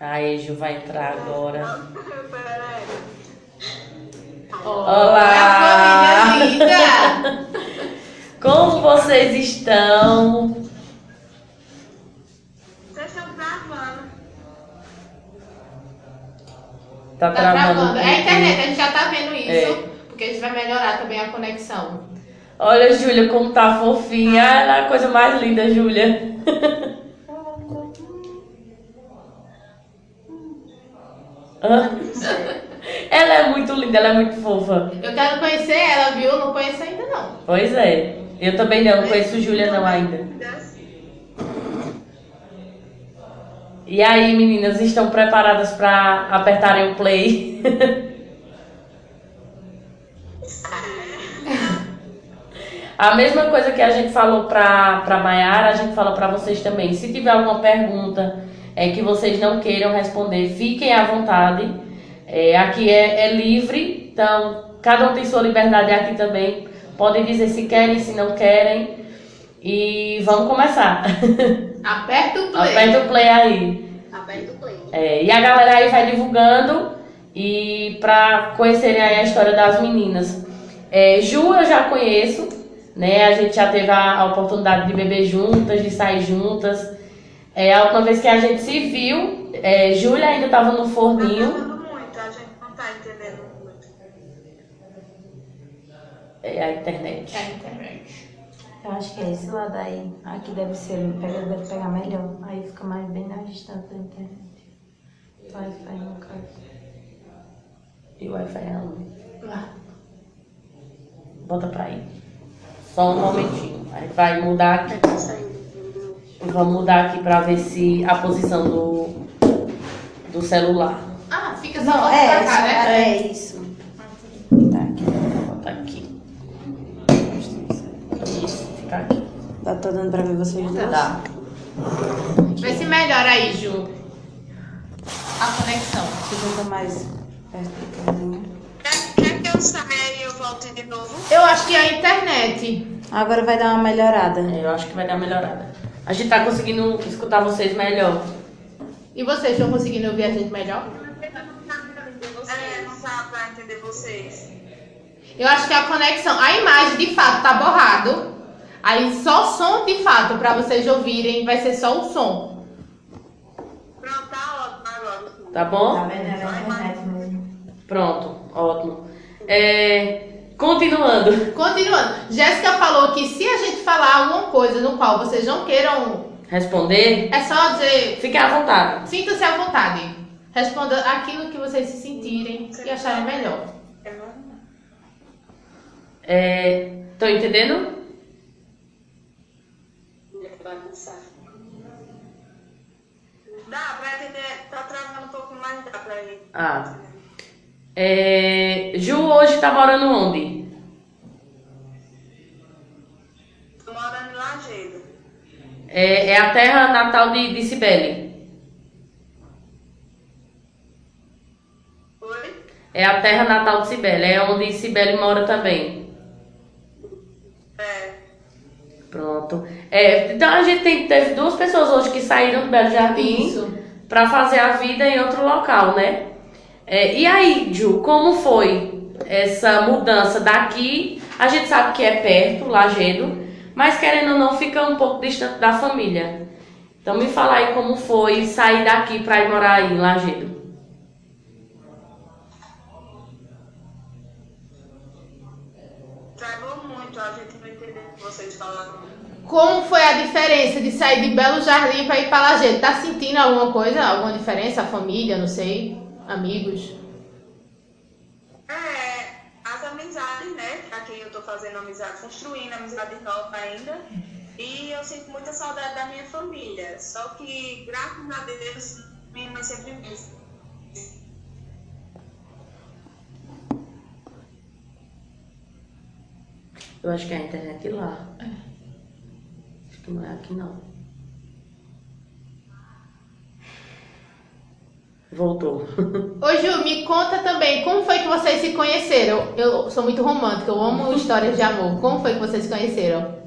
Aí, Ju vai entrar agora. <laughs> Olá! família linda! <laughs> Como vocês estão? Vocês estão gravando. Tá, Tá travando. travando. É a internet, a gente já tá vendo isso. É. Porque a gente vai melhorar também a conexão. Olha, Júlia, como tá fofinha. Ela é a coisa mais linda, Júlia. <laughs> Hã? Ela é muito linda, ela é muito fofa. Eu quero conhecer ela, viu? Não conheço ainda não. Pois é. Eu também não, não conheço Júlia não ainda. E aí, meninas, estão preparadas para apertarem o play? <laughs> A mesma coisa que a gente falou pra, pra Mayara, a gente fala pra vocês também. Se tiver alguma pergunta é, que vocês não queiram responder, fiquem à vontade. É, aqui é, é livre, então cada um tem sua liberdade aqui também. Podem dizer se querem, se não querem. E vamos começar. <laughs> Aperta o play. Aperta o play aí. Aberto o play. É, e a galera aí vai divulgando e pra conhecerem aí a história das meninas. É, Ju eu já conheço, né? A gente já teve a, a oportunidade de beber juntas, de sair juntas. É, a última vez que a gente se viu, é, Júlia ainda estava no forninho. gravando muito, a gente não tá entendendo muito. É a internet. É a internet. Eu acho que é esse lado aí. Aqui deve ser, pega, deve pegar melhor. Aí fica mais bem na distância da internet. Wi-Fi no caso. E o Wi-Fi é onde? Ah, Bota pra aí. Só um momentinho. Aí vai mudar aqui. Vamos mudar aqui pra ver se a posição do, do celular. Ah, fica só Não, pra é, cá, né? é isso. Tá aqui. Bota aqui. Isso, fica aqui. Tá, tá dando pra ver vocês dois? Dá. Vê se melhora aí, Ju. A conexão. Deixa eu botar mais perto do caminho. Quer, que eu saia e eu volte de novo? Eu acho que é a internet. Agora vai dar uma melhorada. É, eu acho que vai dar uma melhorada. A gente tá conseguindo escutar vocês melhor. E vocês estão conseguindo ouvir a gente melhor? É, não dá pra entender vocês. Eu acho que a conexão, a imagem de fato tá borrado. Aí só som de fato pra vocês ouvirem, vai ser só o som. Pronto, tá ótimo agora. Tá Tá bom? vendo? Era a internet mesmo. Pronto, ótimo. É, continuando. Continuando, Jéssica falou que se a gente falar alguma coisa no qual vocês não queiram, Responder? é só dizer, Fique à vontade. sinta-se à vontade. Responda aquilo que vocês se sentirem e acharem melhor. Eu não... É, Estão entendendo? Bagunçar. Dá pra entender, tá travando um pouco mais, dá pra ir. Ah. É, Ju hoje tá morando onde? Tô morando em Lajeiro. É, é a terra natal de, de Cibele. Oi? É a terra natal de Cibele. É onde Cibele mora também. É. Pronto. É, então a gente tem, teve duas pessoas hoje que saíram do Belo Jardim para fazer a vida em outro local, né? É, e aí, Ju, como foi essa mudança daqui? A gente sabe que é perto, Lagedo, mas querendo ou não, fica um pouco distante da família. Então me fala aí como foi sair daqui para ir morar aí em Lagedo. estragou muito, a gente não entendeu o que vocês falaram. Como foi a diferença de sair de Belo Jardim para ir para Lajeiro? Tá sentindo alguma coisa, alguma diferença? A família, não sei, amigos? É, as amizades, né? Aqui eu tô fazendo amizade, construindo amizade nova ainda. E eu sinto muita saudade da minha família. Só que, graças a Deus, minha mãe sempre me Eu acho que é a internet lá. Acho que não é aqui não. Voltou. <laughs> Ô Ju, me conta também, como foi que vocês se conheceram? Eu sou muito romântica, eu amo histórias de amor. Como foi que vocês se conheceram?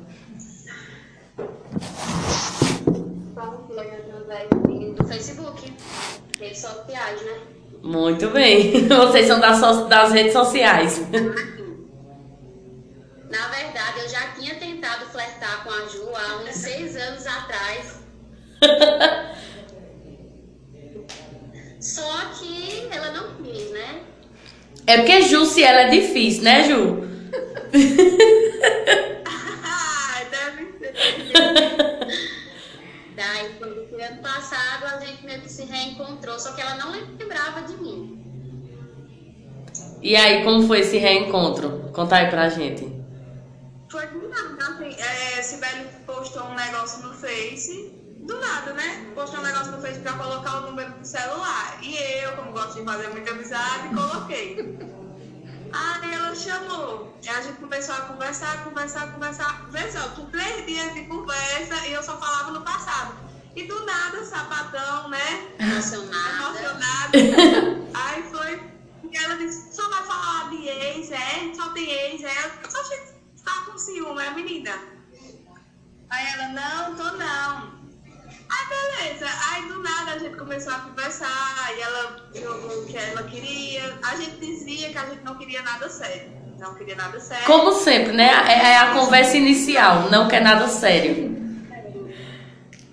Do Facebook, redes sociais, né? Muito bem. <laughs> Vocês são das, so- das redes sociais. <laughs> Na verdade, eu já tinha tentado flertar com a Ju há uns seis anos atrás. Só que ela não quis, né? É porque Ju, se ela é difícil, né, Ju? Ser. Daí, quando foi ano passado, a gente meio que se reencontrou, só que ela não lembrava de mim. E aí, como foi esse reencontro? Conta aí pra gente. Foi do nada, assim, é, Sibeli postou um negócio no Face, do nada, né? Postou um negócio no Face pra colocar o número do celular. E eu, como gosto de fazer muita amizade, coloquei. Aí ela chamou. E a gente começou a conversar, conversar, conversar. Vê só, com três dias de conversa e eu só falava no passado. E do nada, sapatão, né? Emocionada. emocionada. <laughs> Aí foi. E ela disse, só vai falar de ex, é? Só tem ex, é? Eu só que tá com ciúme, é menina. Aí ela, não, tô não. Aí beleza, aí do nada a gente começou a conversar, e ela jogou o que ela queria. A gente dizia que a gente não queria nada sério. Não queria nada sério. Como sempre, né? É é a conversa inicial, não quer nada sério.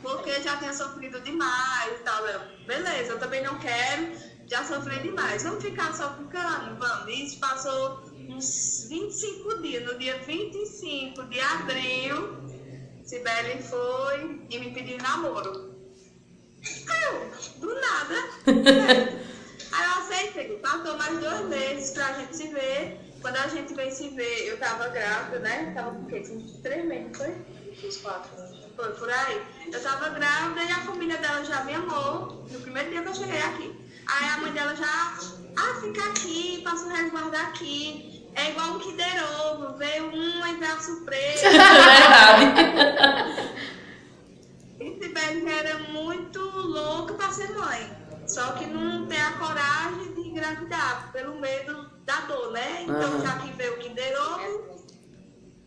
porque já tinha sofrido demais e tal. Beleza, eu também não quero, já sofri demais. Vamos ficar só ficando? Vamos. Isso passou uns 25 dias. No dia 25 de abril, Sibeli foi e me pediu namoro. Eu, do nada. <laughs> Aí eu aceitei. Passou mais dois meses pra gente se ver. Quando a gente veio se ver, eu tava grávida, né? Tava com o quê? Com três meses, foi? Uns quatro. Foi por aí. Eu tava grávida e a família dela já me amou no primeiro dia que eu cheguei aqui. Aí a mãe dela já, ah, fica aqui, passa o resguardo aqui. É igual um Kinder Ovo, veio um e veio a surpresa. <laughs> Verdade. E Sibeli era muito louca pra ser mãe. Só que não tem a coragem de engravidar, pelo medo da dor, né? Então Aham. já que veio o Kinder Ovo,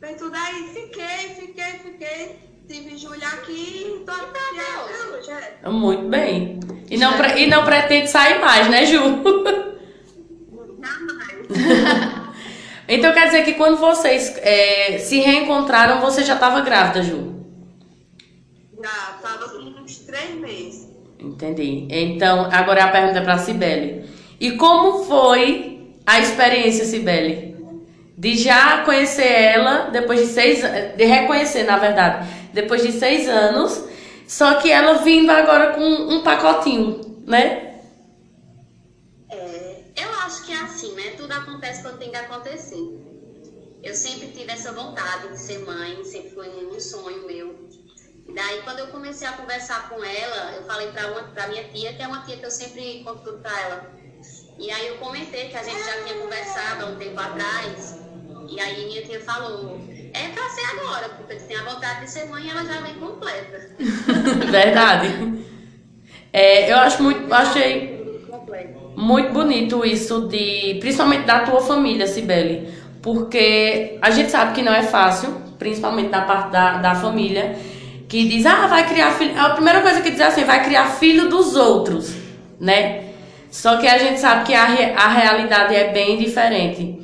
veio tudo aí. Fiquei, fiquei, fiquei. Tive Júlia aqui e tô aqui até hoje. É. Muito bem. E não, pre- e não pretende sair mais, né, Ju? <laughs> Jamais. Então quer dizer que quando vocês é, se reencontraram, você já estava grávida, Ju? Já tava com uns três meses. Entendi. Então, agora a pergunta é pra Cibele. E como foi a experiência, Cibele? De já conhecer ela depois de seis de reconhecer, na verdade, depois de seis anos, só que ela vindo agora com um pacotinho, né? É, eu acho que é assim, né? Tudo acontece quando tem que acontecer. Eu sempre tive essa vontade de ser mãe, sempre foi um sonho meu. E daí, quando eu comecei a conversar com ela, eu falei pra minha tia, que é uma tia que eu sempre conto tudo pra ela. E aí eu comentei que a gente já tinha conversado há um tempo atrás. E aí minha tia falou, é pra ser agora, porque tu tem a vontade de ser mãe e ela já vem completa. <laughs> Verdade. É, eu acho muito, achei Completa. Muito bonito isso de, principalmente da tua família, Cibele, porque a gente sabe que não é fácil, principalmente da parte da, da família, que diz, ah, vai criar filho. A primeira coisa que diz é assim, vai criar filho dos outros, né? Só que a gente sabe que a, a realidade é bem diferente.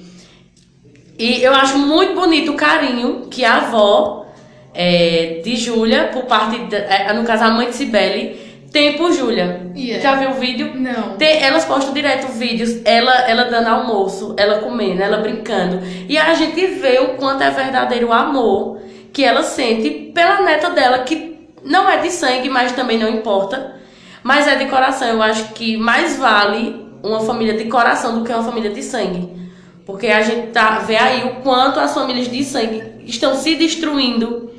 E eu acho muito bonito o carinho que a avó é, de Júlia, por parte, da- é, no caso a mãe de Cibele, tem por Júlia. Yeah. Já viu o vídeo? Não. Tem- elas postam direto vídeos, ela, ela dando almoço, ela comendo, ela brincando. E a gente vê o quanto é verdadeiro o amor que ela sente pela neta dela, que não é de sangue, mas também não importa, mas é de coração. Eu acho que mais vale uma família de coração do que uma família de sangue. Porque a gente tá, vê aí o quanto as famílias de sangue estão se destruindo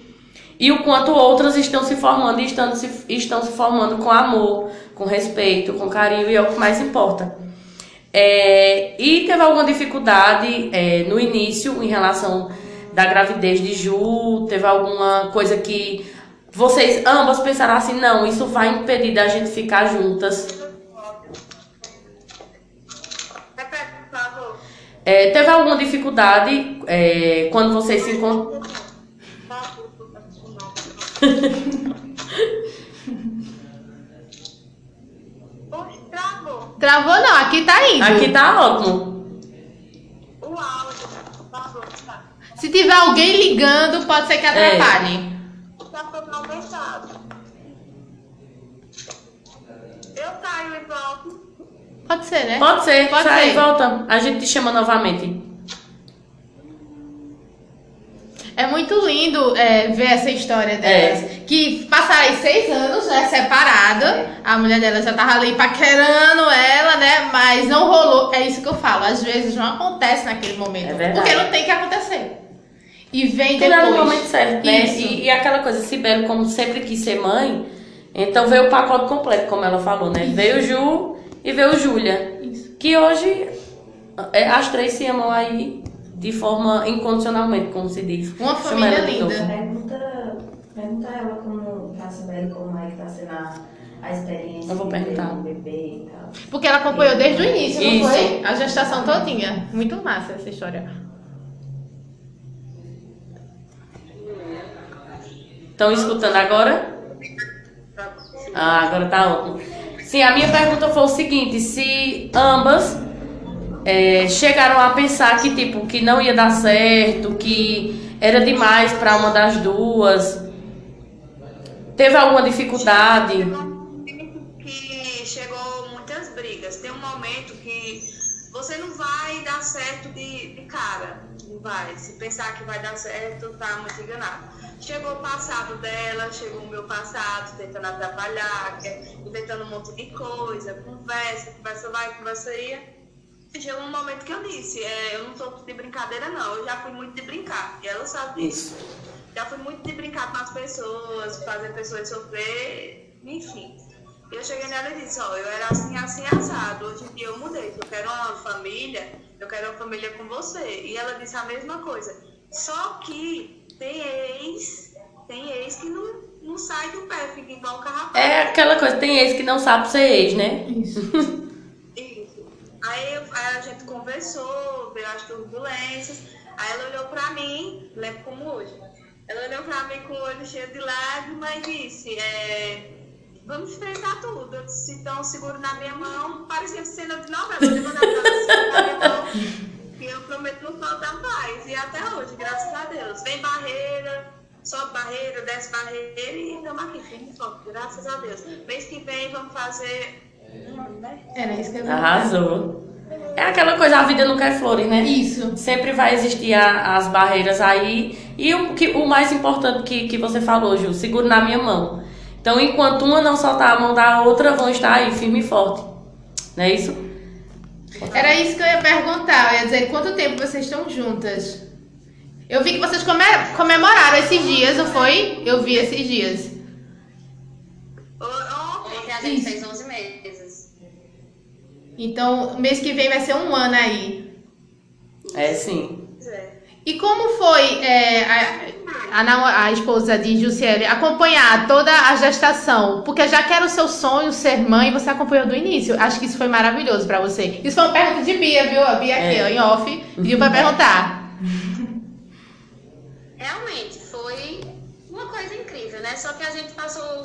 e o quanto outras estão se formando e estão se, estão se formando com amor, com respeito, com carinho, e é o que mais importa. É, e teve alguma dificuldade é, no início em relação da gravidez de Ju? Teve alguma coisa que vocês ambas pensaram assim, não, isso vai impedir da gente ficar juntas? É, teve alguma dificuldade é, quando vocês se encontram? Travou. Travou não, aqui tá indo. Aqui tá ótimo. O áudio. Travou, tá. Se tiver alguém ligando, pode ser que atrapalhe. Tá todo. Eu saio e volto. Pode ser, né? Pode ser, Pode sai, ser. volta. A gente te chama novamente. É muito lindo é, ver essa história delas. Que passaram aí seis anos, né, separada. A mulher dela já tava ali paquerando ela, né? Mas não rolou. É isso que eu falo. Às vezes não acontece naquele momento. É porque não tem que acontecer. E vem Tudo depois. era no momento certo, né? Isso. E, e aquela coisa, Sibeli, como sempre quis ser mãe, então veio o pacote completo, como ela falou, né? Veio Ju e veio Júlia. Isso. Que hoje é, as três se amam aí de forma incondicionalmente, como se diz. Uma família linda. Pergunta, pergunta ela como tá sabendo como é que tá sendo a, a experiência Eu vou perguntar. um bebê e tal. Porque ela acompanhou desde o início, não Isso. foi? A gestação todinha. Muito massa essa história. Estão escutando agora? Ah, agora tá ótimo. Sim, a minha pergunta foi o seguinte, se ambas é, chegaram a pensar que tipo que não ia dar certo, que era demais para uma das duas, teve alguma dificuldade? que chegou muitas brigas. Tem um momento que você não vai dar certo de, de cara. Não vai. Se pensar que vai dar certo, tá muito enganado. Chegou o passado dela, chegou o meu passado, tentando atrapalhar, inventando um monte de coisa, conversa, conversa vai, conversa ia. Chegou um momento que eu disse, é, eu não tô de brincadeira não, eu já fui muito de brincar. E ela sabe disso. Isso. Já fui muito de brincar com as pessoas, fazer pessoas sofrer, enfim. Eu cheguei nela e disse, ó, eu era assim, assim, assado. Hoje em dia eu mudei, eu quero uma família, eu quero uma família com você. E ela disse a mesma coisa. Só que tem ex, tem ex que não, não sai do pé, fica igual o carrapato. É aquela coisa, tem ex que não sabe ser ex, né? Isso. <laughs> Aí, aí a gente conversou, veio as turbulências. Aí ela olhou pra mim, lembro como hoje. Ela olhou pra mim com o olho cheio de lágrimas e disse: é, Vamos enfrentar tudo. Eu disse: Então, seguro na minha mão. Parecia cena de novela. Seguro na minha mão. E eu prometo não faltar mais. E até hoje, graças a Deus. Vem barreira, sobe barreira, desce barreira e estamos aqui, firme e graças a Deus. Mês que vem vamos fazer. Um ano, né? Era isso que eu ia Arrasou. É aquela coisa, a vida não quer flores, né? Isso. Sempre vai existir a- as barreiras aí. E o, que, o mais importante que, que você falou, Ju, seguro na minha mão. Então, enquanto uma não soltar a mão da outra, vão estar aí firme e forte. Não é isso? Era isso que eu ia perguntar. Eu ia dizer, quanto tempo vocês estão juntas? Eu vi que vocês come- comemoraram esses dias, não foi? Eu vi esses dias. Ontem, a gente fez 11 meses. Então, mês que vem vai ser um ano aí. É sim. E como foi é, a, a, a esposa de Jussiele acompanhar toda a gestação? Porque já que era o seu sonho ser mãe, você acompanhou do início. Acho que isso foi maravilhoso pra você. Isso foi uma pergunta de Bia, viu? A Bia aqui, É. ó, em off, pediu pra perguntar. Realmente, foi uma coisa incrível, né? Só que a gente passou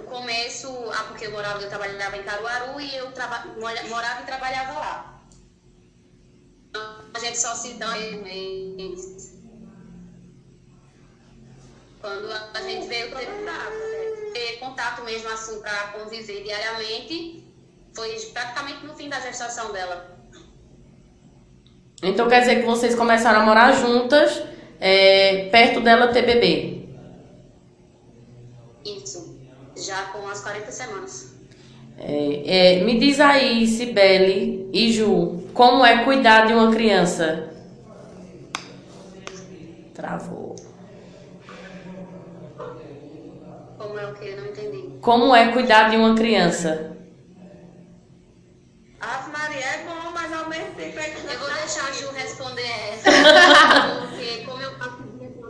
o começo, ah, porque eu morava, eu trabalhava em Caruaru e eu traba, mora- morava e trabalhava lá. A gente só se dá mês. Quando a gente veio ter contato, né? ter contato mesmo assim para conviver diariamente, foi praticamente no fim da gestação dela. Então quer dizer que vocês começaram a morar juntas é, perto dela ter bebê. Isso. Já com as 40 semanas. É, é, me diz aí, Cibele e Ju, como é cuidar de uma criança? Travou. Como é o que? Eu não entendi. Como é cuidar de uma criança? Ave Maria é bom, mas ao mesmo tempo é que Eu vou deixar a Ju responder essa. <laughs> Porque como eu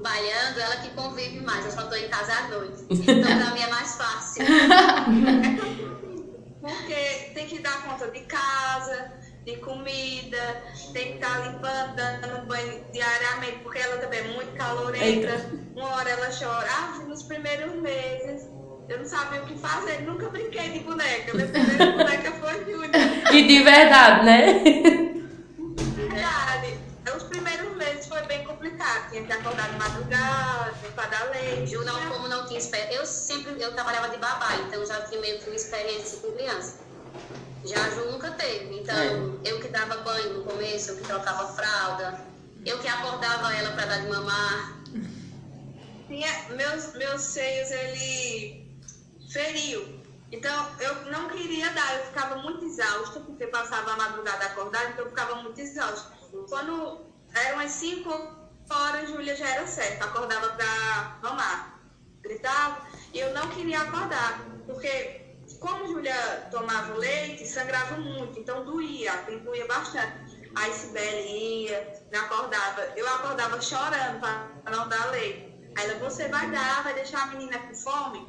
trabalhando, ela que convive mais. Eu só tô em casa à noite. <laughs> Então pra mim é mais fácil. <laughs> Porque tem que dar conta de casa, de comida, tem que estar limpando, dando banho diariamente, porque ela também é muito calorenta. Uma hora ela chora. Ah, nos primeiros meses eu não sabia o que fazer, nunca brinquei de boneca. Minha primeira boneca foi Júlia. E de verdade, né? Verdade. Os primeiros meses foi bem complicado. Tinha que acordar de madrugada, para dar leite. Ju não, como não tinha experiência. Eu sempre eu trabalhava de babá, então já tinha meio que uma experiência com criança. Já a Ju nunca teve. Então, eu que dava banho no começo, eu que trocava fralda, eu que acordava ela para dar de mamar. Tinha, meus, meus seios, ele feriu. Então, eu não queria dar, eu ficava muito exausta, porque passava a madrugada acordada, então eu ficava muito exausta. Quando eram as 5 horas, Júlia já era certa, acordava para mamar. Gritava, e eu não queria acordar, porque como Júlia tomava leite, sangrava muito, então doía, doía bastante. Aí Sibeli ia, acordava, eu acordava chorando para não dar leite. Aí ela, você vai dar, vai deixar a menina com fome?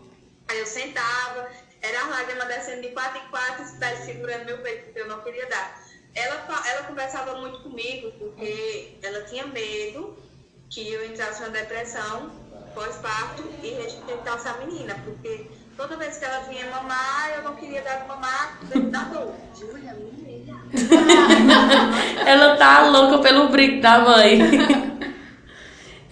Aí eu sentava, era a lágrima descendo de quatro em quatro, Sibeli segurando meu peito, porque eu não queria dar. Ela, ela conversava muito comigo, porque ela tinha medo que eu entrasse numa depressão pós-parto e rejeitasse a menina, porque toda vez que ela vinha mamar, eu não queria dar de mamar dentro da dor. Júlia, menina. <laughs> Ela tá louca pelo brinco da mãe. <laughs>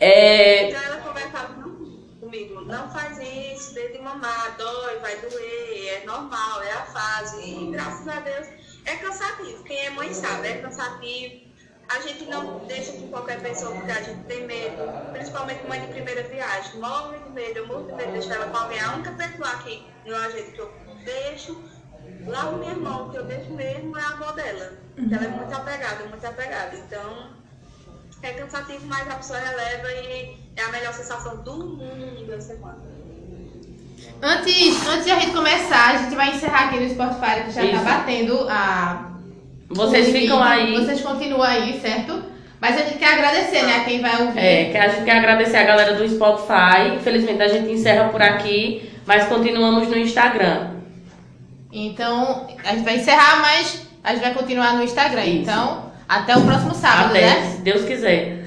É, Então ela conversava muito comigo, não faz isso, desde mamar, dói, vai doer, é normal, é a fase. E graças a Deus é cansativo. Quem é mãe sabe, é cansativo. A gente não deixa com qualquer pessoa porque a gente tem medo, principalmente mãe de primeira viagem. Morre de medo, eu morro de medo de deixar ela com alguém. A única pessoa aqui no agente que eu deixo, lá o meu irmão, que eu deixo mesmo, é a avó dela. que Ela é muito apegada, muito apegada. Então, é cansativo, mas a pessoa releva e é a melhor sensação do mundo essa semana. Antes, antes de a gente começar, a gente vai encerrar aqui no Spotify, que já Isso. tá batendo a. vocês o ficam aí. Vocês continuam aí, certo? Mas a gente quer agradecer, né, a quem vai ouvir. É, que a gente quer agradecer a galera do Spotify. Infelizmente a gente encerra por aqui, mas continuamos no Instagram. Então, a gente vai encerrar, mas a gente vai continuar no Instagram. Isso. Então, até o próximo sábado, Até, né? se Deus quiser.